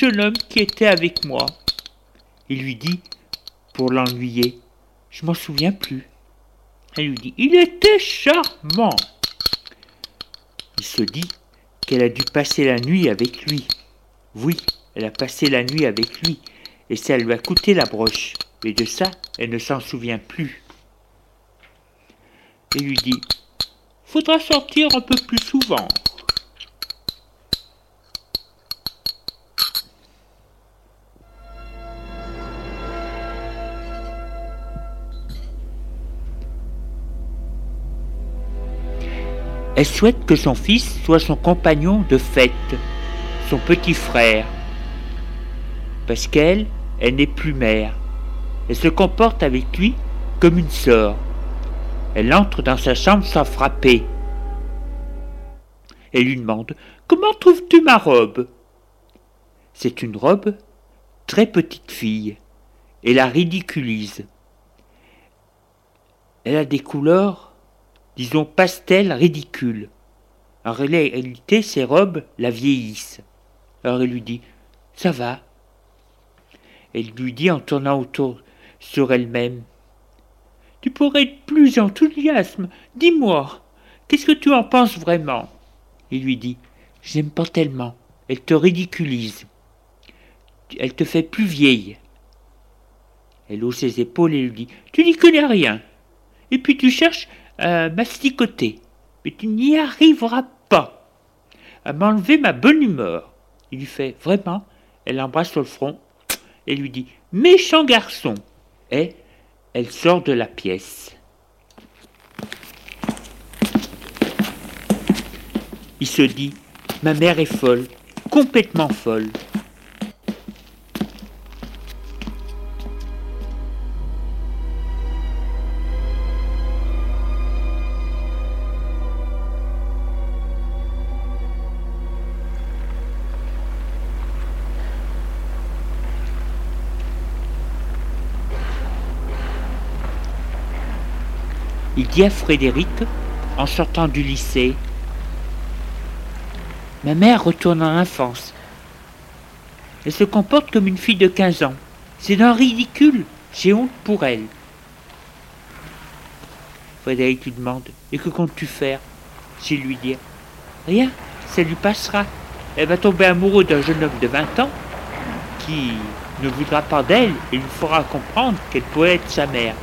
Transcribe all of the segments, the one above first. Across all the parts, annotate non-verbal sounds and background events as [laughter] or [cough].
Jeune homme qui était avec moi Il lui dit, pour l'ennuyer, je m'en souviens plus. Elle lui dit, il était charmant. Il se dit qu'elle a dû passer la nuit avec lui. Oui, elle a passé la nuit avec lui, et ça lui a coûté la broche. Mais de ça, elle ne s'en souvient plus. Il lui dit, faudra sortir un peu plus souvent. Elle souhaite que son fils soit son compagnon de fête, son petit frère. Parce qu'elle, elle n'est plus mère. Elle se comporte avec lui comme une sœur. Elle entre dans sa chambre sans frapper. Elle lui demande Comment trouves-tu ma robe? C'est une robe très petite fille et la ridiculise. Elle a des couleurs disons pastel ridicule. En réalité, ses robes la vieillissent. Alors elle lui dit Ça va. Elle lui dit en tournant autour sur elle-même Tu pourrais être plus enthousiasme. Dis-moi, qu'est-ce que tu en penses vraiment? Il lui dit J'aime pas tellement. Elle te ridiculise. Elle te fait plus vieille. Elle hausse ses épaules et lui dit Tu n'y connais rien. Et puis tu cherches euh, masticoter, mais tu n'y arriveras pas à m'enlever ma bonne humeur. Il lui fait vraiment, elle l'embrasse sur le front et lui dit Méchant garçon Et elle sort de la pièce. Il se dit Ma mère est folle, complètement folle. Il dit à Frédéric, en sortant du lycée, Ma mère retourne en enfance. Elle se comporte comme une fille de 15 ans. C'est d'un ridicule. J'ai honte pour elle. Frédéric lui demande Et que comptes-tu faire? J'ai lui dire Rien, ça lui passera. Elle va tomber amoureuse d'un jeune homme de 20 ans qui ne voudra pas d'elle et lui fera comprendre qu'elle pourrait être sa mère.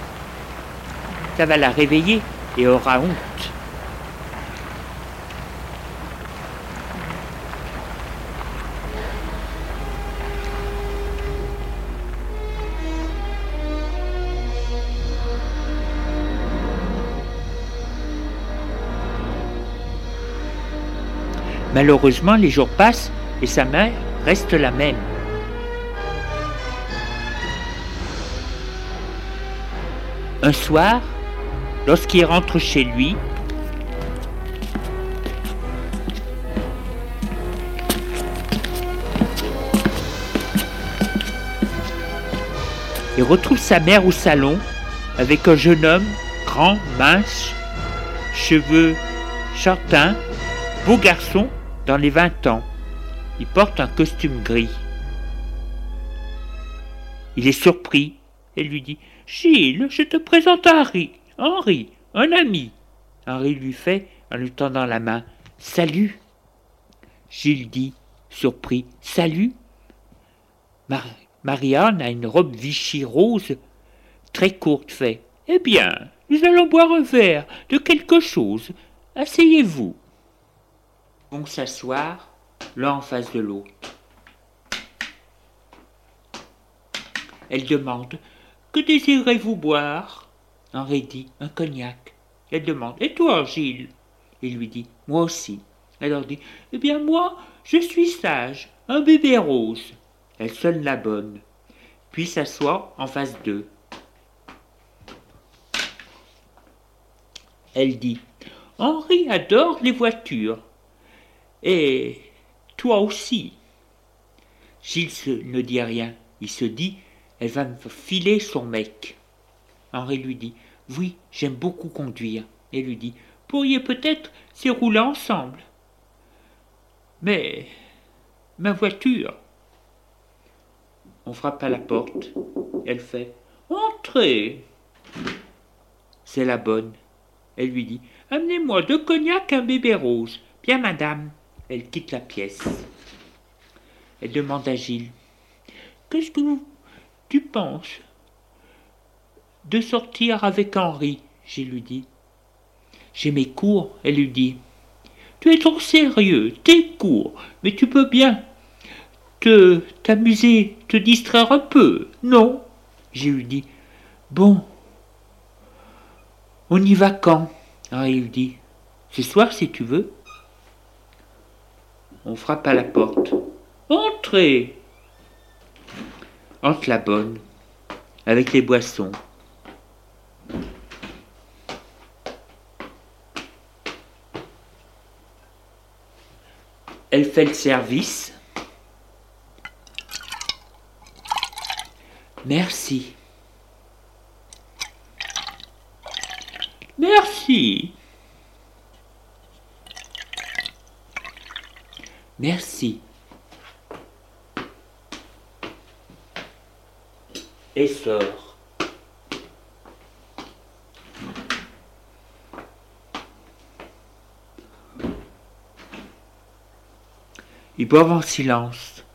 Ça va la réveiller et aura honte. Malheureusement, les jours passent et sa mère reste la même. Un soir, lorsqu'il rentre chez lui, il retrouve sa mère au salon avec un jeune homme grand, mince, cheveux châtains, beau garçon dans les vingt ans. Il porte un costume gris. Il est surpris et lui dit Gilles, je te présente Henri. Henri, un ami. Henri lui fait en lui tendant la main Salut. Gilles dit, surpris Salut. Marianne a une robe Vichy rose très courte fait Eh bien, nous allons boire un verre de quelque chose. Asseyez-vous vont s'asseoir l'un en face de l'autre. Elle demande Que désirez-vous boire? Henri dit Un cognac. Elle demande Et toi, Gilles? Il lui dit Moi aussi. Elle leur dit Eh bien, moi, je suis sage, un bébé rose. Elle sonne la bonne, puis s'assoit en face d'eux. Elle dit Henri adore les voitures. Et toi aussi. Gilles ne dit rien. Il se dit, elle va me filer son mec. Henri lui dit, oui, j'aime beaucoup conduire. Et lui dit, pourriez peut-être s'y rouler ensemble. Mais ma voiture. On frappe à la porte. Elle fait, entrez. C'est la bonne. Elle lui dit, amenez-moi deux cognac, un bébé rose. Bien, madame. Elle quitte la pièce. Elle demande à Gilles Qu'est-ce que tu penses de sortir avec Henri Gilles lui dit J'ai mes cours, elle lui dit. Tu es trop sérieux, tes cours, mais tu peux bien te t'amuser, te distraire un peu, non? Gilles lui dit Bon, on y va quand? Henri lui dit Ce soir si tu veux. On frappe à la porte. Entrez Entre la bonne, avec les boissons. Elle fait le service. Merci. Merci. Merci. Et sort. Ils boivent en silence.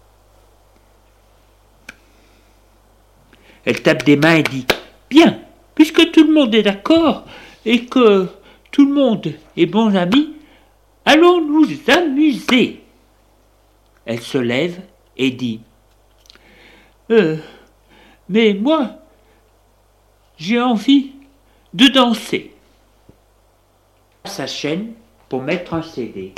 Elle tape des mains et dit Bien, puisque tout le monde est d'accord et que tout le monde est bon ami, allons nous amuser. Elle se lève et dit euh, Mais moi, j'ai envie de danser. Sa chaîne pour mettre un CD.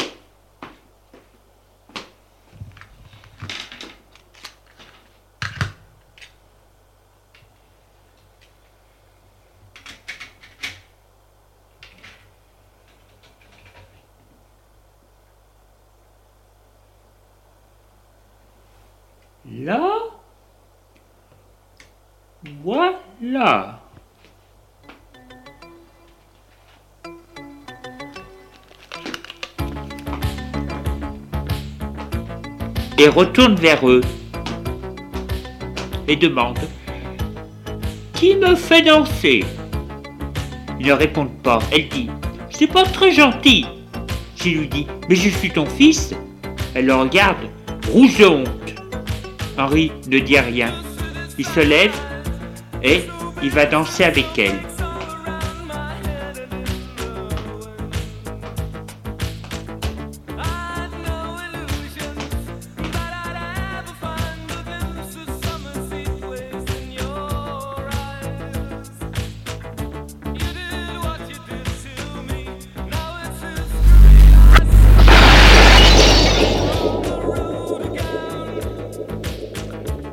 Là, Et retourne vers eux et demande Qui me fait danser? Ils ne répondent pas. Elle dit C'est pas très gentil. Jill lui dit Mais je suis ton fils Elle le regarde, rouge de honte. Henri ne dit rien. Il se lève et il va danser avec elle.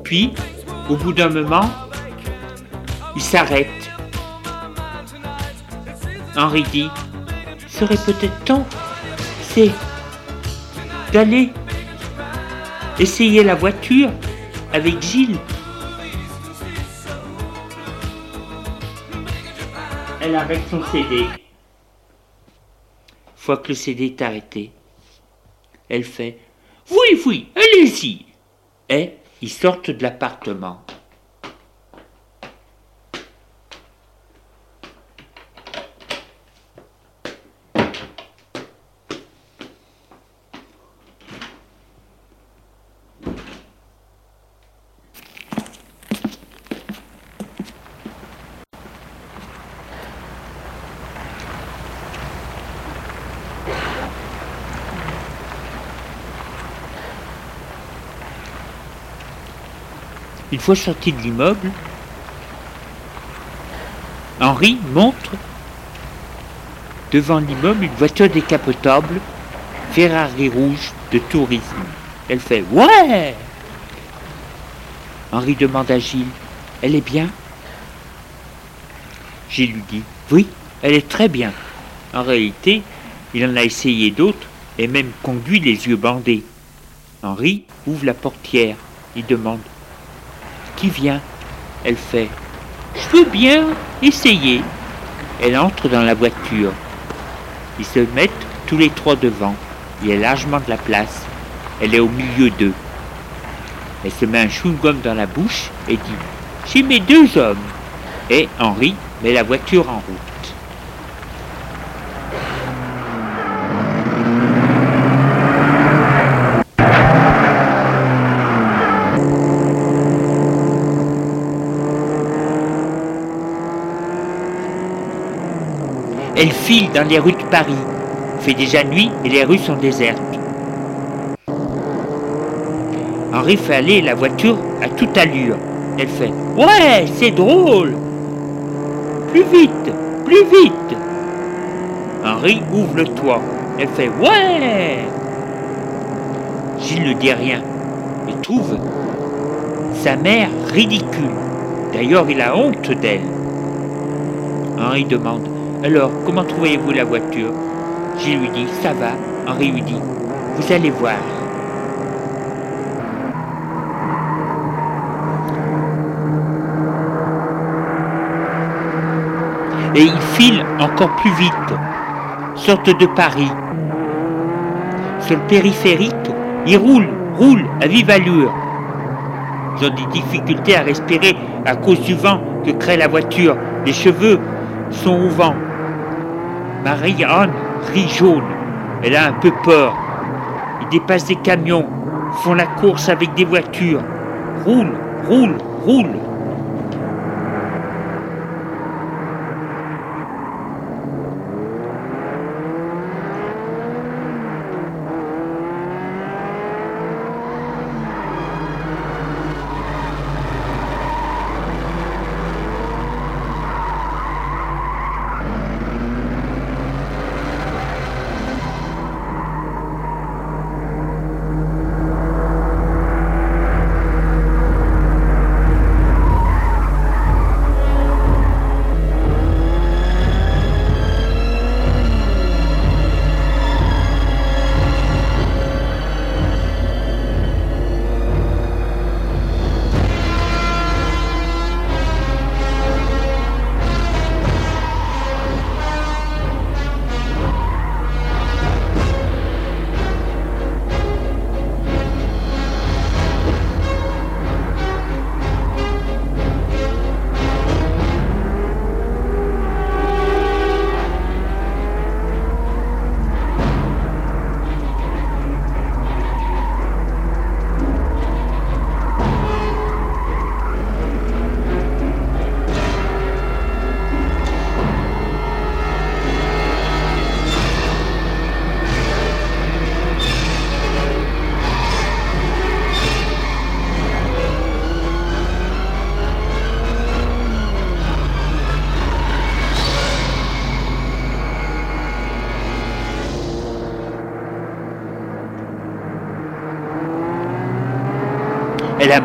Puis, au bout d'un moment, s'arrête. Henri dit, serait peut-être temps, c'est d'aller essayer la voiture avec Gilles. Elle arrête son CD. Fois que le CD est arrêté, elle fait Oui, oui, allez-y. Et ils sortent de l'appartement. Fois sorti de l'immeuble, Henri montre devant l'immeuble une voiture décapotable Ferrari rouge de tourisme. Elle fait Ouais Henri demande à Gilles Elle est bien? Gilles lui dit Oui, elle est très bien. En réalité, il en a essayé d'autres et même conduit les yeux bandés. Henri ouvre la portière. Il demande vient Elle fait Je veux bien essayer. Elle entre dans la voiture. Ils se mettent tous les trois devant. Il y a largement de la place. Elle est au milieu d'eux. Elle se met un chewing-gum dans la bouche et dit J'ai mes deux hommes. Et Henri met la voiture en route. Elle file dans les rues de Paris. Il fait déjà nuit et les rues sont désertes. Henri fait aller la voiture à toute allure. Elle fait Ouais, c'est drôle Plus vite, plus vite Henri ouvre le toit. Elle fait Ouais Gilles ne dit rien Il trouve sa mère ridicule. D'ailleurs, il a honte d'elle. Henri demande alors, comment trouvez-vous la voiture? Gilles lui dit Ça va. Henri lui dit Vous allez voir. Et il file encore plus vite, sorte de Paris. Sur le périphérique, il roule, roule à vive allure. Ils ont des difficultés à respirer à cause du vent que crée la voiture. Les cheveux sont au vent. Marie-Anne rit jaune. Elle a un peu peur. Ils dépassent des camions, font la course avec des voitures. Roule, roule, roule.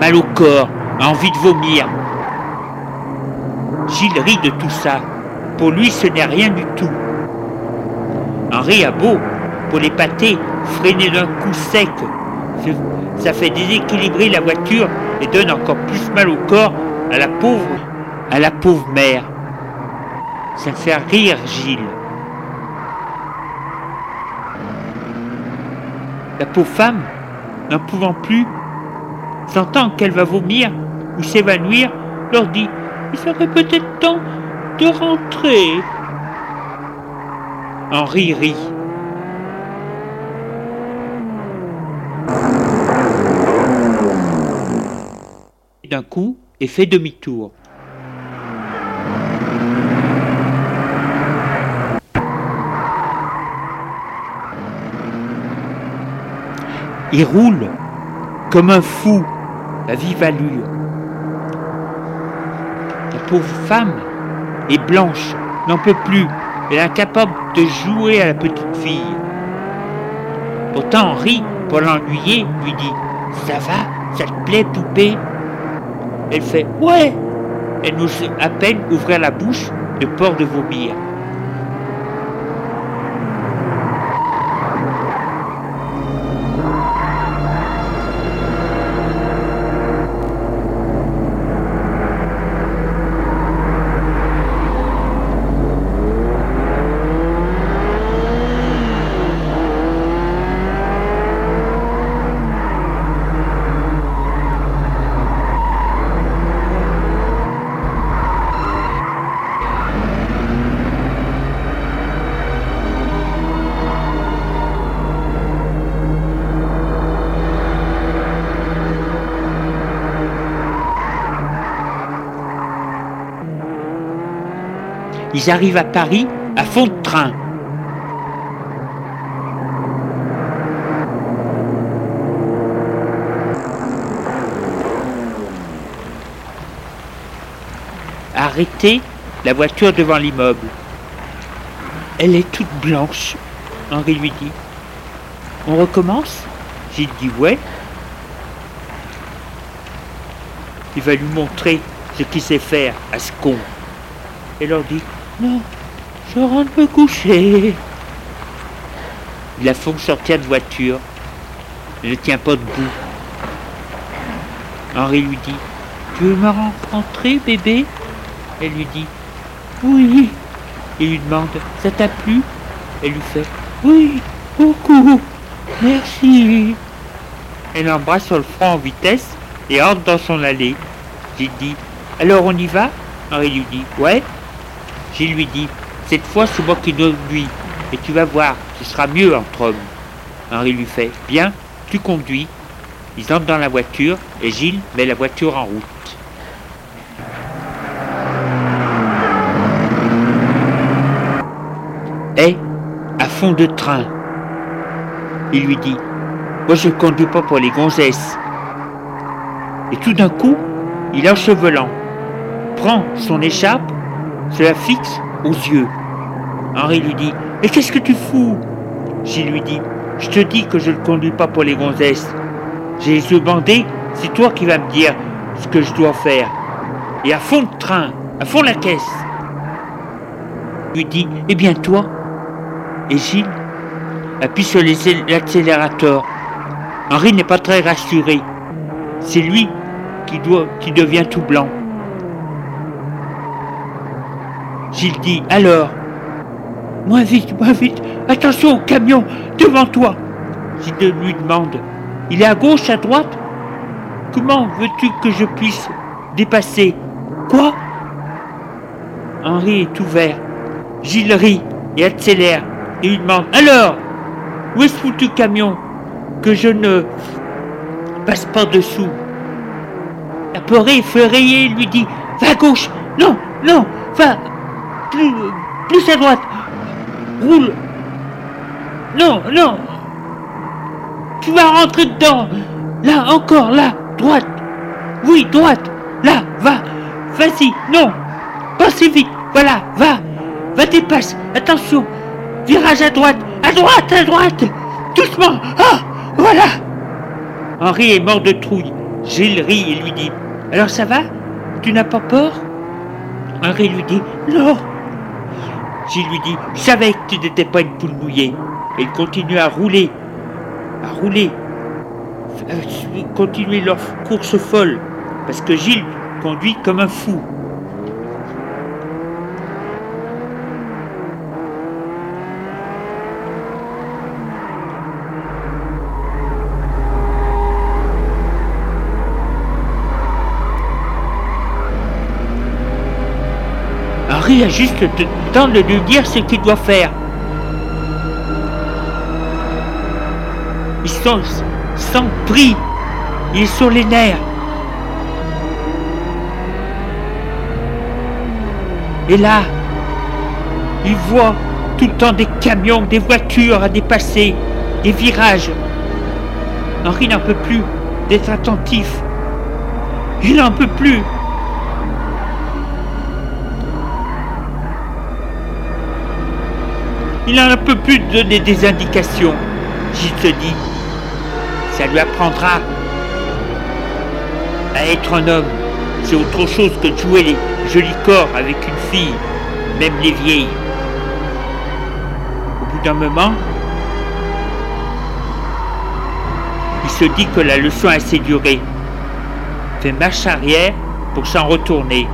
Mal au corps, a envie de vomir. Gilles rit de tout ça. Pour lui, ce n'est rien du tout. Henri a beau, pour les pâtés, freiner d'un coup sec. Ça fait déséquilibrer la voiture et donne encore plus mal au corps à la pauvre, à la pauvre mère. Ça fait rire Gilles. La pauvre femme, n'en pouvant plus, sentant qu'elle va vomir ou s'évanouir, leur dit Il serait peut-être temps de rentrer. Henri rit. D'un coup, et fait demi-tour. Il roule comme un fou, à vive allure. La pauvre femme est blanche, n'en peut plus, elle est incapable de jouer à la petite fille. Pourtant Henri, pour l'ennuyer, lui dit Ça va? Ça te plaît, poupée Elle fait Ouais Elle nous à peine ouvrir la bouche de peur de vomir. Ils arrivent à Paris à fond de train. Arrêtez la voiture devant l'immeuble. Elle est toute blanche, Henri lui dit. On recommence? Gilles dit ouais. Il va lui montrer ce qu'il sait faire à ce con. Et leur dit non, je rentre me coucher. Il la font sortir de voiture. Elle ne tient pas debout. Henri lui dit Tu veux me rentrer, bébé? Elle lui dit Oui. Il lui demande Ça t'a plu? Elle lui fait Oui, beaucoup. Merci. Elle l'embrasse sur le front en vitesse et entre dans son allée. J'ai dit Alors on y va? Henri lui dit Ouais. Gilles lui dit Cette fois, c'est moi qui lui, et tu vas voir, ce sera mieux entre hommes. Henri lui fait Bien, tu conduis. Ils entrent dans la voiture et Gilles met la voiture en route. Et, à fond de train, il lui dit Moi je ne conduis pas pour les gonzesses. Et tout d'un coup, il enchevelant, prend son écharpe se la fixe aux yeux. Henri lui dit Mais qu'est-ce que tu fous? Gilles lui dit Je te dis que je ne conduis pas pour les gonzesses. J'ai les yeux c'est toi qui vas me dire ce que je dois faire. Et à fond de train, à fond la caisse. lui dit Eh bien toi? Et Gilles appuie sur l'accélérateur. Henri n'est pas très rassuré. C'est lui qui, doit, qui devient tout blanc. Gilles dit. Alors? Moins vite, moins vite, attention au camion, devant toi. Gilles lui demande. Il est à gauche, à droite? Comment veux-tu que je puisse dépasser? Quoi? Henri est ouvert. Gilles rit et accélère. Et lui demande. Alors? Où est ce foutu camion Que je ne passe pas dessous? Apeuré, effrayé, lui dit. Va à gauche. Non, non, va plus, à droite. Roule. Non, non. Tu vas rentrer dedans. Là, encore, là, droite. Oui, droite. Là, va. Vas-y, non. Si vite. Voilà, va. Va dépasse. Attention. Virage à droite. À droite, à droite. Doucement. Ah, voilà. Henri est mort de trouille. Gilles rit et lui dit Alors ça va? Tu n'as pas peur? Henri lui dit Non Gilles lui dit Je savais que tu n'étais pas une poule mouillée. Et ils continuent à rouler, à rouler, à continuer leur course folle, parce que Gilles conduit comme un fou. Henri a juste le temps de lui dire ce qu'il doit faire. Ils sont sans prix. Il est sur les nerfs. Et là, il voit tout le temps des camions, des voitures à dépasser, des virages. Henri n'en peut plus d'être attentif. Il n'en peut plus. Il n'en peut plus de donner des indications. J'y te dis, ça lui apprendra à être un homme. C'est autre chose que de jouer les jolis corps avec une fille, même les vieilles. Au bout d'un moment, il se dit que la leçon a assez duré. Fait marche arrière pour s'en retourner.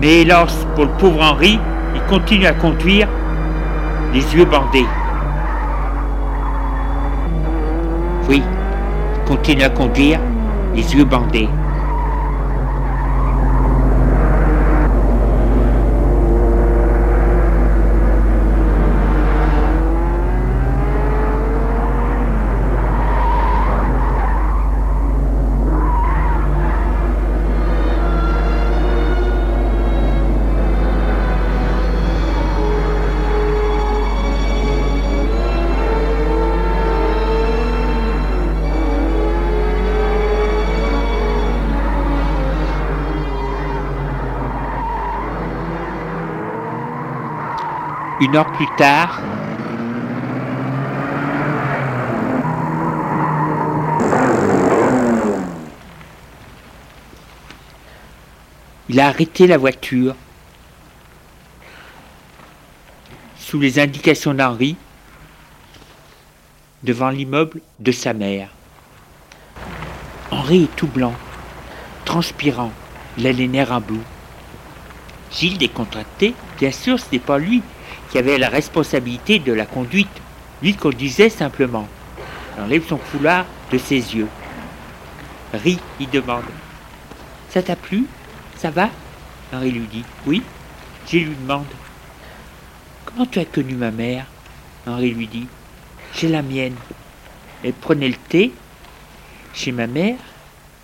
Mais hélas, pour le pauvre Henri, il continue à conduire, les yeux bandés. Oui, continue à conduire, les yeux bandés. Une heure plus tard, il a arrêté la voiture sous les indications d'Henri devant l'immeuble de sa mère. Henri est tout blanc, transpirant, il a les nerfs en bout. Gilles décontracté, bien sûr, ce n'est pas lui qui avait la responsabilité de la conduite. Lui conduisait simplement. Enlève son foulard de ses yeux. Rit, il demande. Ça t'a plu? Ça va? Henri lui dit. Oui? Gilles lui demande. Comment tu as connu ma mère? Henri lui dit. J'ai la mienne. Elle prenait le thé chez ma mère.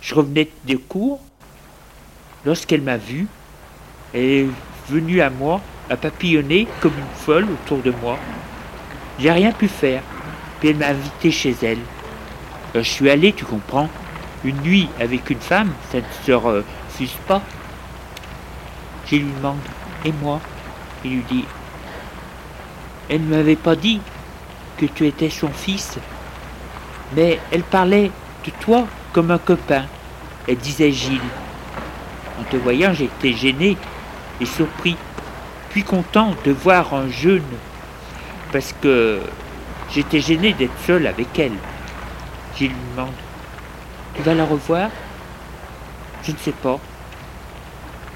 Je revenais de cours. Lorsqu'elle m'a vu, elle est venue à moi à papillonner comme une folle autour de moi. J'ai rien pu faire, puis elle m'a invité chez elle. je suis allé, tu comprends. Une nuit avec une femme, ça ne se refuse pas. Je lui demande, et moi? Il lui dit, elle ne m'avait pas dit que tu étais son fils, mais elle parlait de toi comme un copain. Elle disait Gilles. En te voyant, j'étais gêné et surpris suis content de voir un jeune parce que j'étais gêné d'être seul avec elle. Je lui demande Tu vas la revoir Je ne sais pas.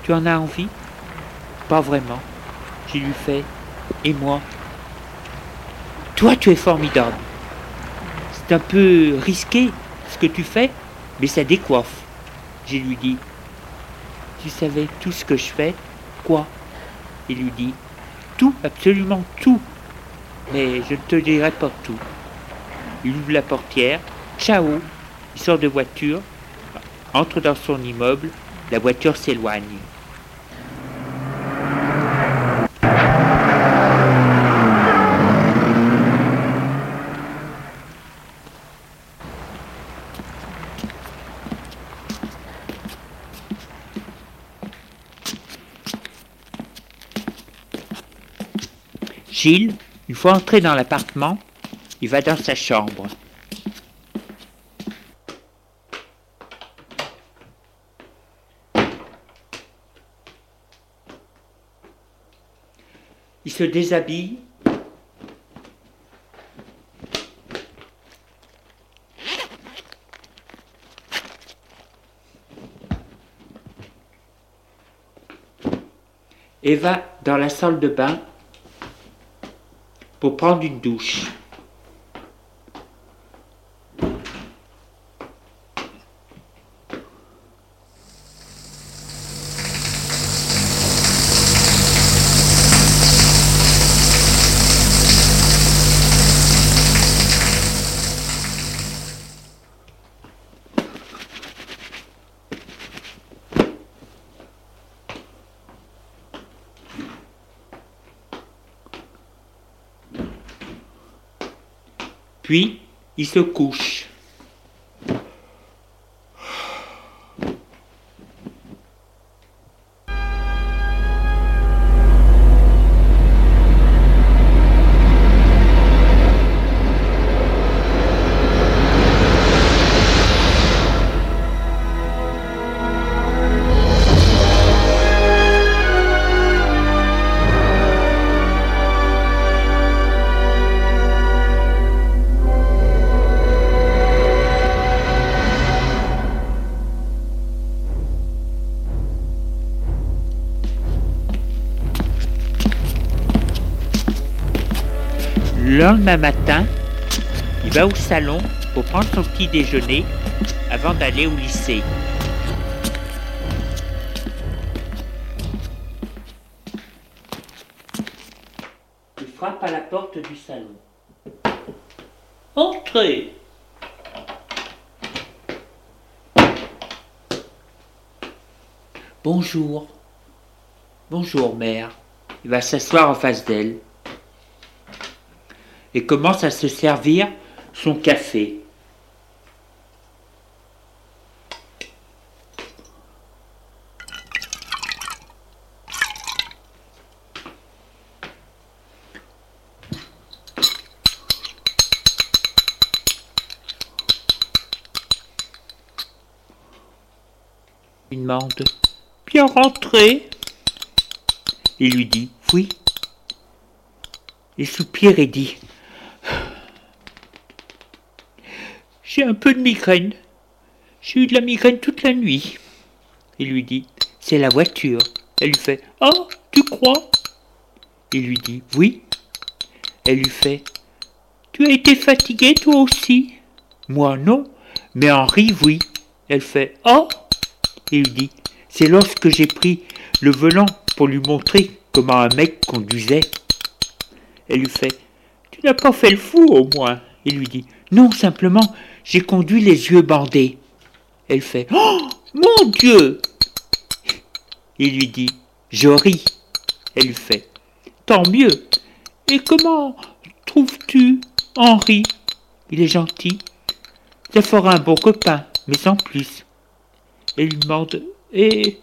Tu en as envie Pas vraiment. J'ai lui fais Et moi Toi, tu es formidable. C'est un peu risqué ce que tu fais, mais ça décoiffe. J'ai lui dit Tu savais tout ce que je fais Quoi? Il lui dit Tout, absolument tout. Mais je ne te dirai pas tout. Il ouvre la portière. Ciao Il sort de voiture, entre dans son immeuble. La voiture s'éloigne. Gilles, une fois entré dans l'appartement, il va dans sa chambre. Il se déshabille. Et va dans la salle de bain pour prendre une douche. Puis, il se couche. Lendemain matin, il va au salon pour prendre son petit déjeuner avant d'aller au lycée. Il frappe à la porte du salon. Entrez Bonjour. Bonjour, mère. Il va s'asseoir en face d'elle et commence à se servir son café. Il demande Bien rentré Il lui dit Oui. Il soupire et dit un peu de migraine. J'ai eu de la migraine toute la nuit. Il lui dit C'est la voiture. Elle lui fait Ah, tu crois? Il lui dit Oui. Elle lui fait Tu as été fatigué toi aussi? Moi non, mais Henri oui. Elle fait Ah Il lui dit C'est lorsque j'ai pris le volant pour lui montrer comment un mec conduisait. Elle lui fait Tu n'as pas fait le fou au moins? Il lui dit Non, simplement, j'ai conduit les yeux bandés. Elle fait Oh Mon Dieu Il lui dit Je ris. Elle fait Tant mieux. Et comment trouves-tu Henri? Il est gentil. Ça fera un bon copain, mais sans plus. Elle lui demande Et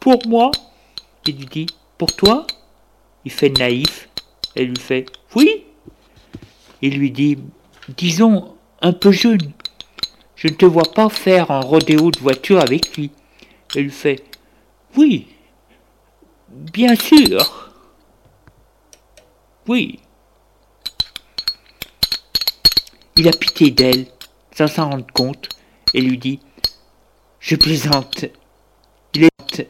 pour moi? Il lui dit Pour toi? Il fait naïf. Elle lui fait Oui. Il lui dit Disons un peu jeune. Je ne te vois pas faire un rodéo de voiture avec lui. Elle fait Oui, bien sûr. Oui. Il a pitié d'elle, sans s'en rendre compte, et lui dit Je plaisante. Il est,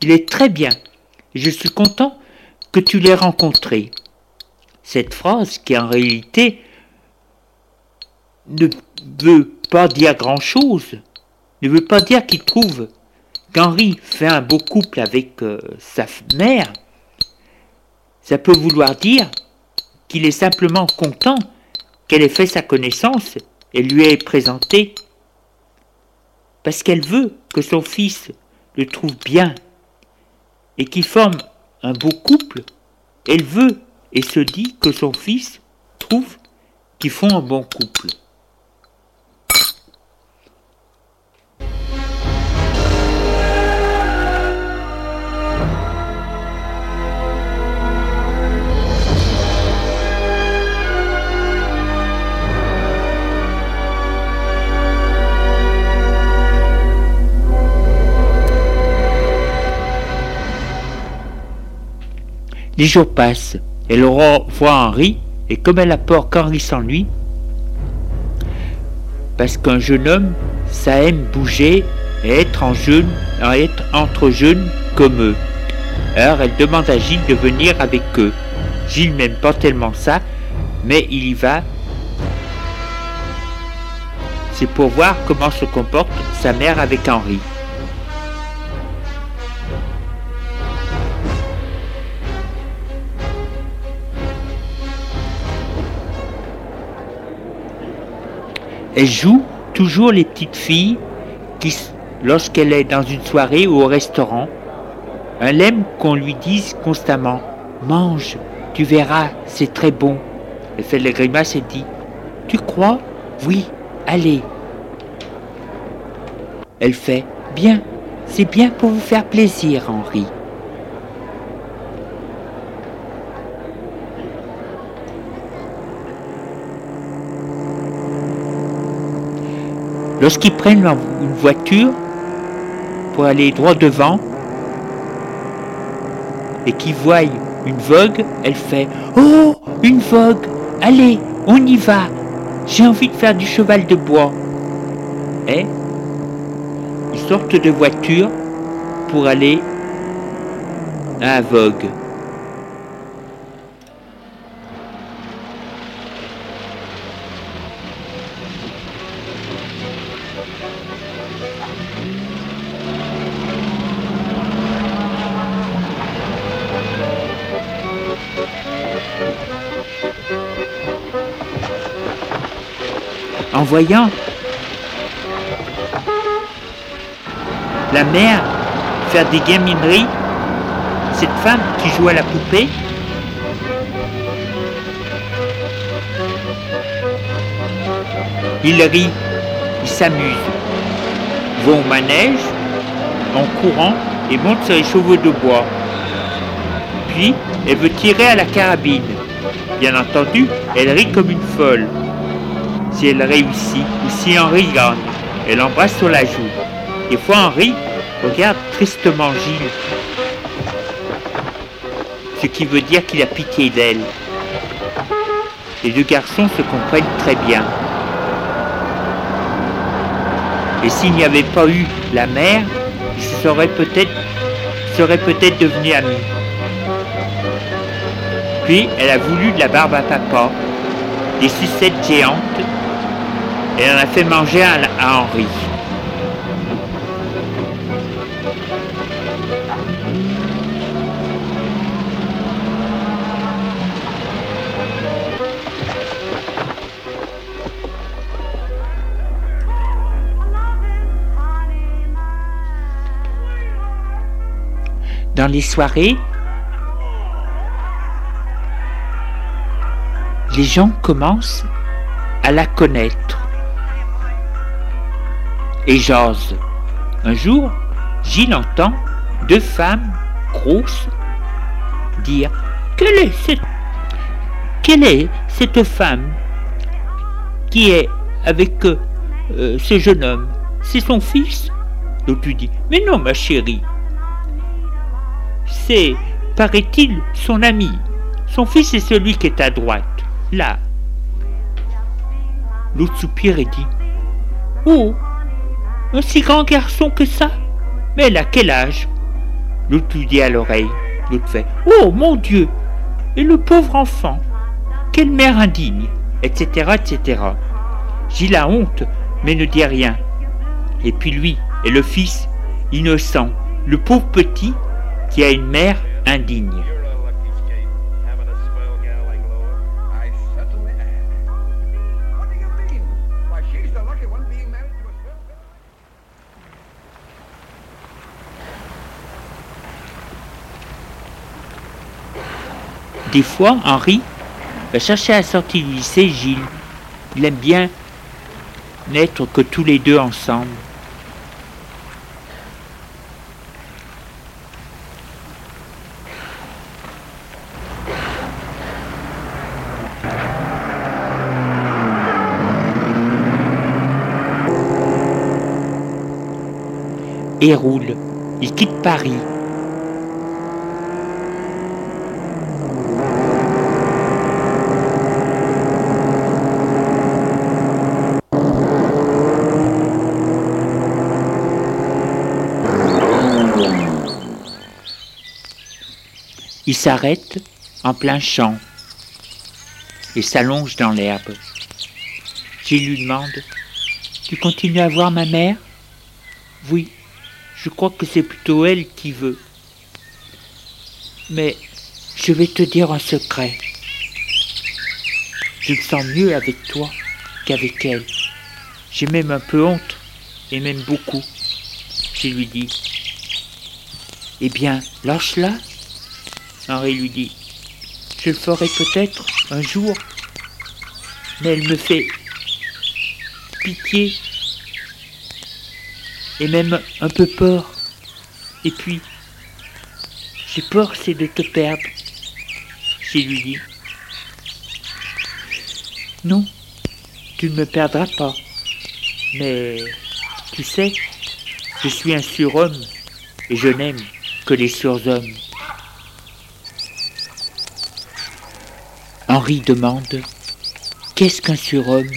il est très bien, je suis content que tu l'aies rencontré. Cette phrase, qui en réalité ne veut pas dire grand-chose, ne veut pas dire qu'il trouve qu'Henri fait un beau couple avec euh, sa mère. Ça peut vouloir dire qu'il est simplement content qu'elle ait fait sa connaissance et lui ait présenté, parce qu'elle veut que son fils le trouve bien et qu'ils forment un beau couple. Elle veut et se dit que son fils trouve qu'ils font un bon couple. Les jours passent. Elle revoit Henri, et comme elle a peur qu'Henri s'ennuie, parce qu'un jeune homme, ça aime bouger et être en être entre jeunes comme eux. Alors elle demande à Gilles de venir avec eux. Gilles n'aime pas tellement ça, mais il y va. C'est pour voir comment se comporte sa mère avec Henri. Elle joue toujours les petites filles qui, lorsqu'elle est dans une soirée ou au restaurant, elle aime qu'on lui dise constamment Mange, tu verras, c'est très bon. Elle fait les grimaces et dit Tu crois? Oui, allez. Elle fait Bien, c'est bien pour vous faire plaisir, Henri. Lorsqu'ils prennent une voiture pour aller droit devant et qu'ils voient une vogue, elle fait Oh, une vogue Allez, on y va J'ai envie de faire du cheval de bois. Et ils sortent de voiture pour aller à la vogue. Voyant. La mère faire des gamineries, cette femme qui joue à la poupée, il rit, il s'amuse, va au manège en courant et monte sur les chevaux de bois. Puis, elle veut tirer à la carabine. Bien entendu, elle rit comme une folle si elle réussit ou si Henri gagne. Elle l'embrasse sur la joue. Des fois, Henri regarde tristement Gilles, ce qui veut dire qu'il a pitié d'elle. Les deux garçons se comprennent très bien. Et s'il n'y avait pas eu la mère, ils seraient peut-être seraient peut-être devenus amis. Puis elle a voulu de la barbe à papa, des sucettes géantes et on a fait manger à, Henri. Dans les soirées, les gens commencent à la connaître et j'ose. Un jour, Gilles entend deux femmes grosses dire Quelle est cette, quelle est cette femme qui est avec euh, ce jeune homme? C'est son fils L'autre lui dit Mais non, ma chérie. C'est, paraît-il, son ami. Son fils est celui qui est à droite, là. L'autre soupire et dit Oh, un si grand garçon que ça? Mais elle a quel âge? L'autre lui dit à l'oreille. L'autre fait Oh mon Dieu Et le pauvre enfant? Quelle mère indigne etc. etc. Gilles a honte, mais ne dit rien. Et puis lui, et le fils, innocent, le pauvre petit, qui a une mère indigne. Des fois, Henri va chercher à la sortie du lycée Gilles. Il aime bien n'être que tous les deux ensemble. Et roule. Il quitte Paris Il s'arrête en plein champ et s'allonge dans l'herbe. Gilles lui demande Tu continues à voir ma mère? Oui, je crois que c'est plutôt elle qui veut. Mais je vais te dire un secret. Je me sens mieux avec toi qu'avec elle. J'ai même un peu honte, et même beaucoup. Je lui dis Eh bien, lâche-la. Henri lui dit Je le ferai peut-être un jour, mais elle me fait pitié et même un peu peur. Et puis, j'ai peur, c'est de te perdre. J'ai lui dit Non, tu ne me perdras pas. Mais, tu sais, je suis un surhomme et je n'aime que les surhommes. Henri demande Qu'est-ce qu'un surhomme?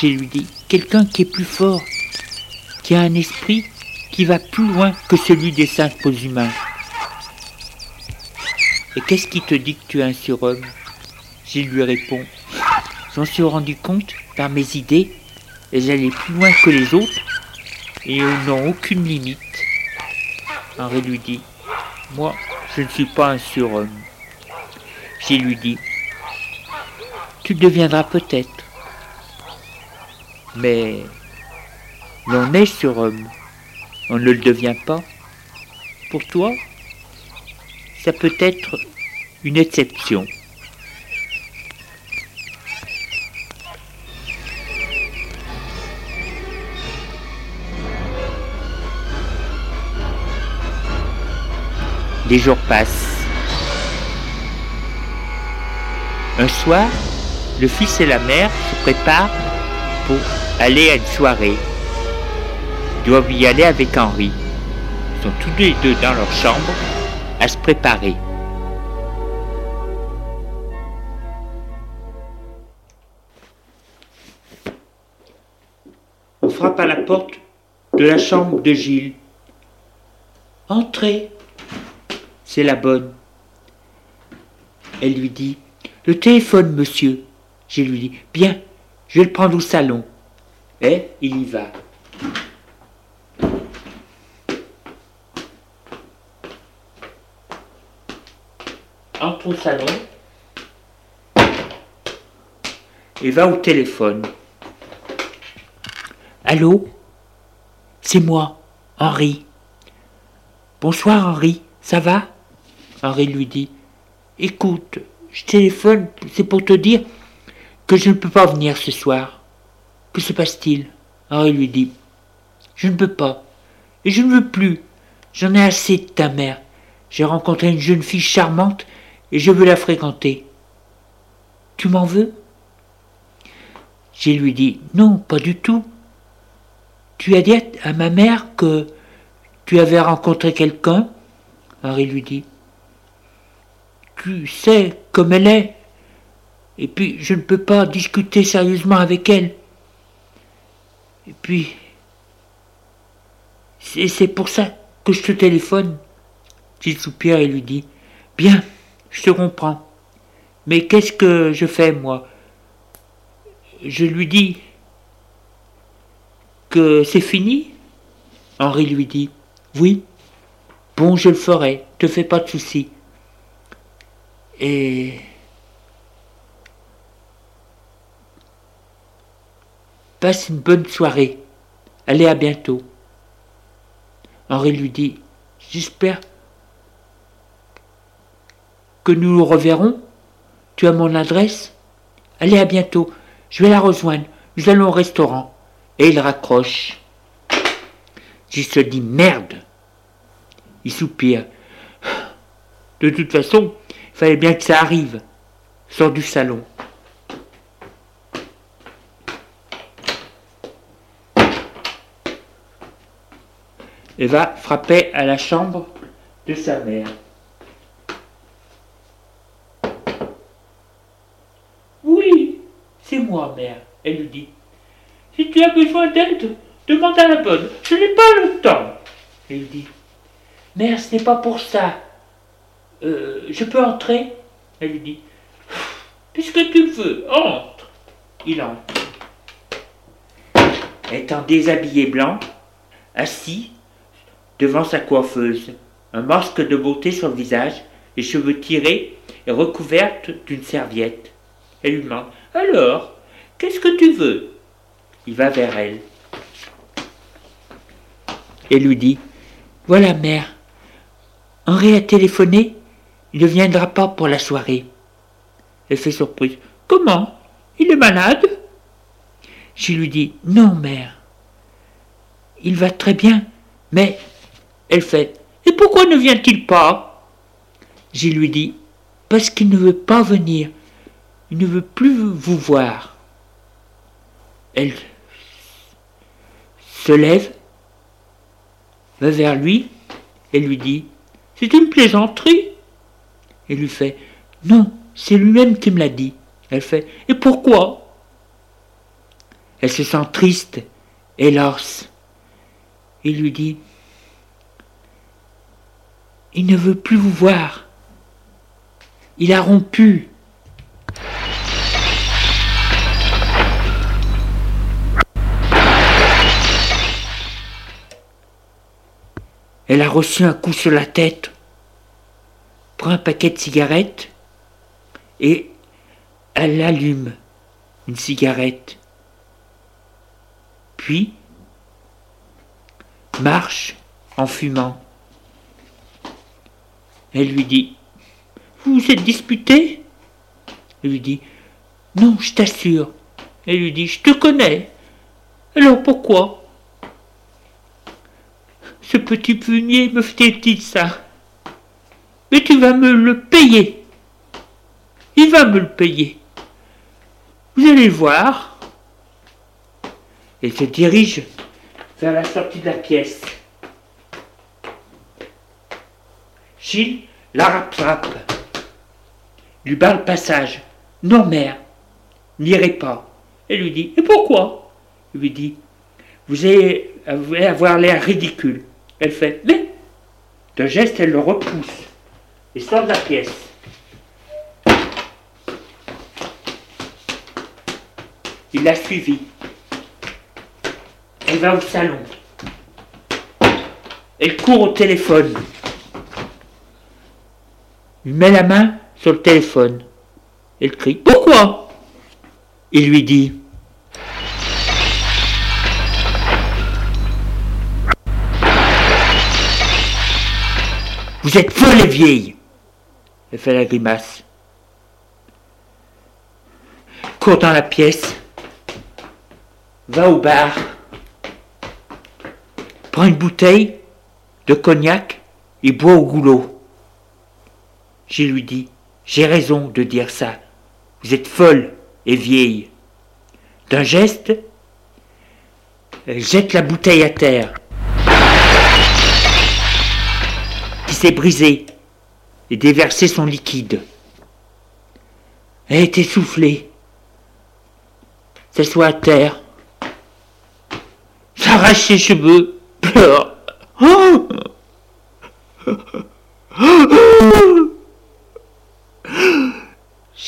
J'ai lui dit Quelqu'un qui est plus fort, qui a un esprit qui va plus loin que celui des simples humains. Et qu'est-ce qui te dit que tu es un surhomme? J'ai lui réponds J'en suis rendu compte par mes idées et j'allais plus loin que les autres et ils n'ont aucune limite. Henri lui dit Moi, je ne suis pas un surhomme. J'ai lui dit tu deviendras peut-être. Mais l'on est surhomme, on ne le devient pas. Pour toi, ça peut être une exception. Les jours passent. Un soir, le fils et la mère se préparent pour aller à une soirée. Ils doivent y aller avec Henri. Ils sont tous les deux dans leur chambre à se préparer. On frappe à la porte de la chambre de Gilles. Entrez. C'est la bonne. Elle lui dit Le téléphone, monsieur. Je lui dis, bien, je vais le prendre au salon. Et il y va. Entre au salon et va au téléphone. Allô? C'est moi, Henri. Bonsoir Henri, ça va? Henri lui dit, écoute, je téléphone, c'est pour te dire je ne peux pas venir ce soir. Que se passe-t-il? Henri lui dit. Je ne peux pas. Et je ne veux plus. J'en ai assez de ta mère. J'ai rencontré une jeune fille charmante et je veux la fréquenter. Tu m'en veux? J'ai lui dit Non, pas du tout. Tu as dit à ma mère que tu avais rencontré quelqu'un? Henri lui dit Tu sais comme elle est. Et puis, je ne peux pas discuter sérieusement avec elle. Et puis, c'est pour ça que je te téléphone. Il soupire et lui dit Bien, je te comprends. Mais qu'est-ce que je fais, moi? Je lui dis que c'est fini Henri lui dit Oui. Bon, je le ferai, te fais pas de soucis. Et Passe une bonne soirée. Allez, à bientôt. Henri lui dit J'espère que nous nous reverrons. Tu as mon adresse? Allez, à bientôt. Je vais la rejoindre. Nous allons au restaurant. Et il raccroche. Il se dit Merde Il soupire. De toute façon, il fallait bien que ça arrive. Sort du salon. Et va frapper à la chambre de sa mère. Oui, c'est moi, mère, elle lui dit. Si tu as besoin d'aide, demande à la bonne. Je n'ai pas le temps. Elle dit. Mère, ce n'est pas pour ça. euh, Je peux entrer Elle lui dit Puisque tu veux, entre. Il entre. Étant déshabillé blanc, assis devant sa coiffeuse, un masque de beauté sur le visage, les cheveux tirés et recouvertes d'une serviette. Elle lui demande Alors, qu'est-ce que tu veux? Il va vers elle et lui dit Voilà, mère, Henri a téléphoné, il ne viendra pas pour la soirée. Elle fait surprise. Comment? Il est malade? Je lui dis Non, mère. Il va très bien, mais elle fait Et pourquoi ne vient-il pas? Je lui dis Parce qu'il ne veut pas venir. Il ne veut plus vous voir. Elle se lève, va vers lui et lui dit C'est une plaisanterie Il lui fait Non, c'est lui-même qui me l'a dit. Elle fait Et pourquoi? Elle se sent triste, hélas. Il lui dit Il ne veut plus vous voir. Il a rompu. Elle a reçu un coup sur la tête, prend un paquet de cigarettes et elle allume une cigarette. Puis marche en fumant. Elle lui dit Vous vous êtes disputé? Elle lui dit Non, je t'assure. Elle lui dit Je te connais. Alors pourquoi ce petit punier me fait-il ça Mais tu vas me le payer. Il va me le payer. Vous allez voir. Et se dirige vers la sortie de la pièce. La rattrape. Lui bat le passage. Non, mère, n'irai pas. Elle lui dit Et pourquoi? Il lui dit Vous allez avoir l'air ridicule. Elle fait Mais D'un geste, elle le repousse et sort de la pièce. Il l'a suivi. Elle va au salon. Elle court au téléphone. Il met la main sur le téléphone. Elle crie Pourquoi? Il lui dit Vous êtes folle et vieille Elle fait la grimace. Court dans la pièce. Va au bar. Prends une bouteille de cognac et bois au goulot. Je lui dis, j'ai raison de dire ça. Vous êtes folle et vieille. D'un geste, elle jette la bouteille à terre. s'est brisé et déversé son liquide. Elle est essoufflée. S'assoit à terre. S'arrache ses cheveux. Pleure. [laughs]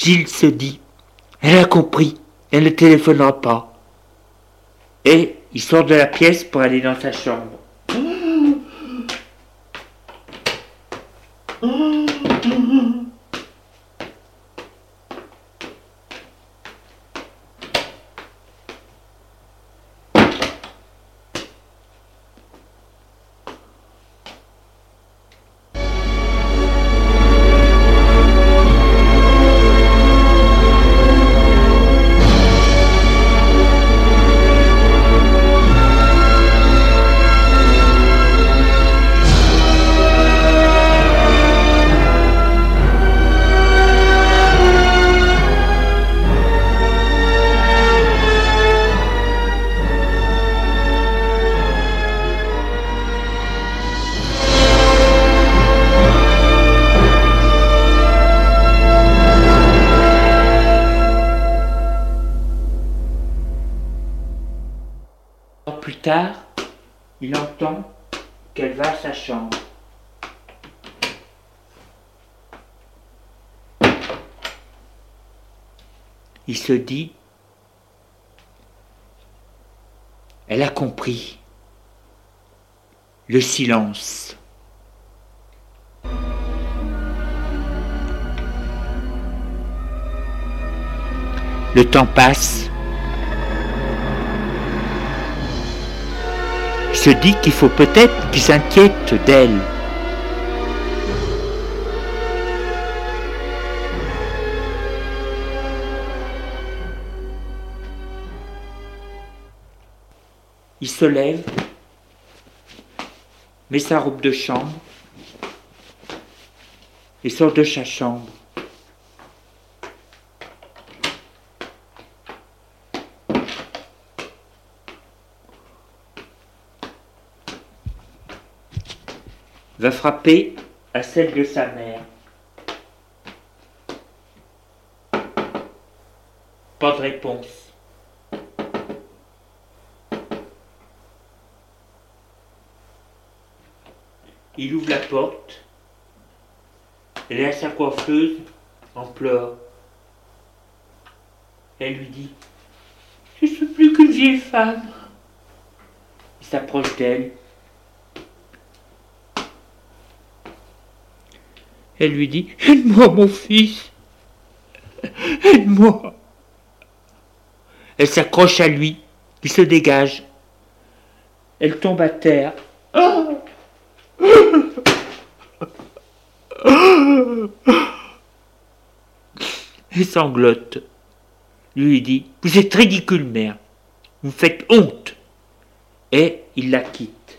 Gilles se dit. Elle a compris. Elle ne téléphonera pas. Et il sort de la pièce pour aller dans sa chambre. Plus tard, il entend qu'elle va à sa chambre. Il se dit, elle a compris le silence. Le temps passe. Se dit qu'il faut peut-être qu'il s'inquiète d'elle. Il se lève, met sa robe de chambre et sort de sa chambre. Va frapper à celle de sa mère. Pas de réponse. Il ouvre la porte. Elle est à sa coiffeuse en pleurs. Elle lui dit Je ne suis plus qu'une vieille femme. Il s'approche d'elle. Elle lui dit Aide-moi, mon fils Aide-moi Elle s'accroche à lui, il se dégage. Elle tombe à terre. Et sanglote. Lui dit Vous êtes ridicule, mère. Vous faites honte. Et il la quitte.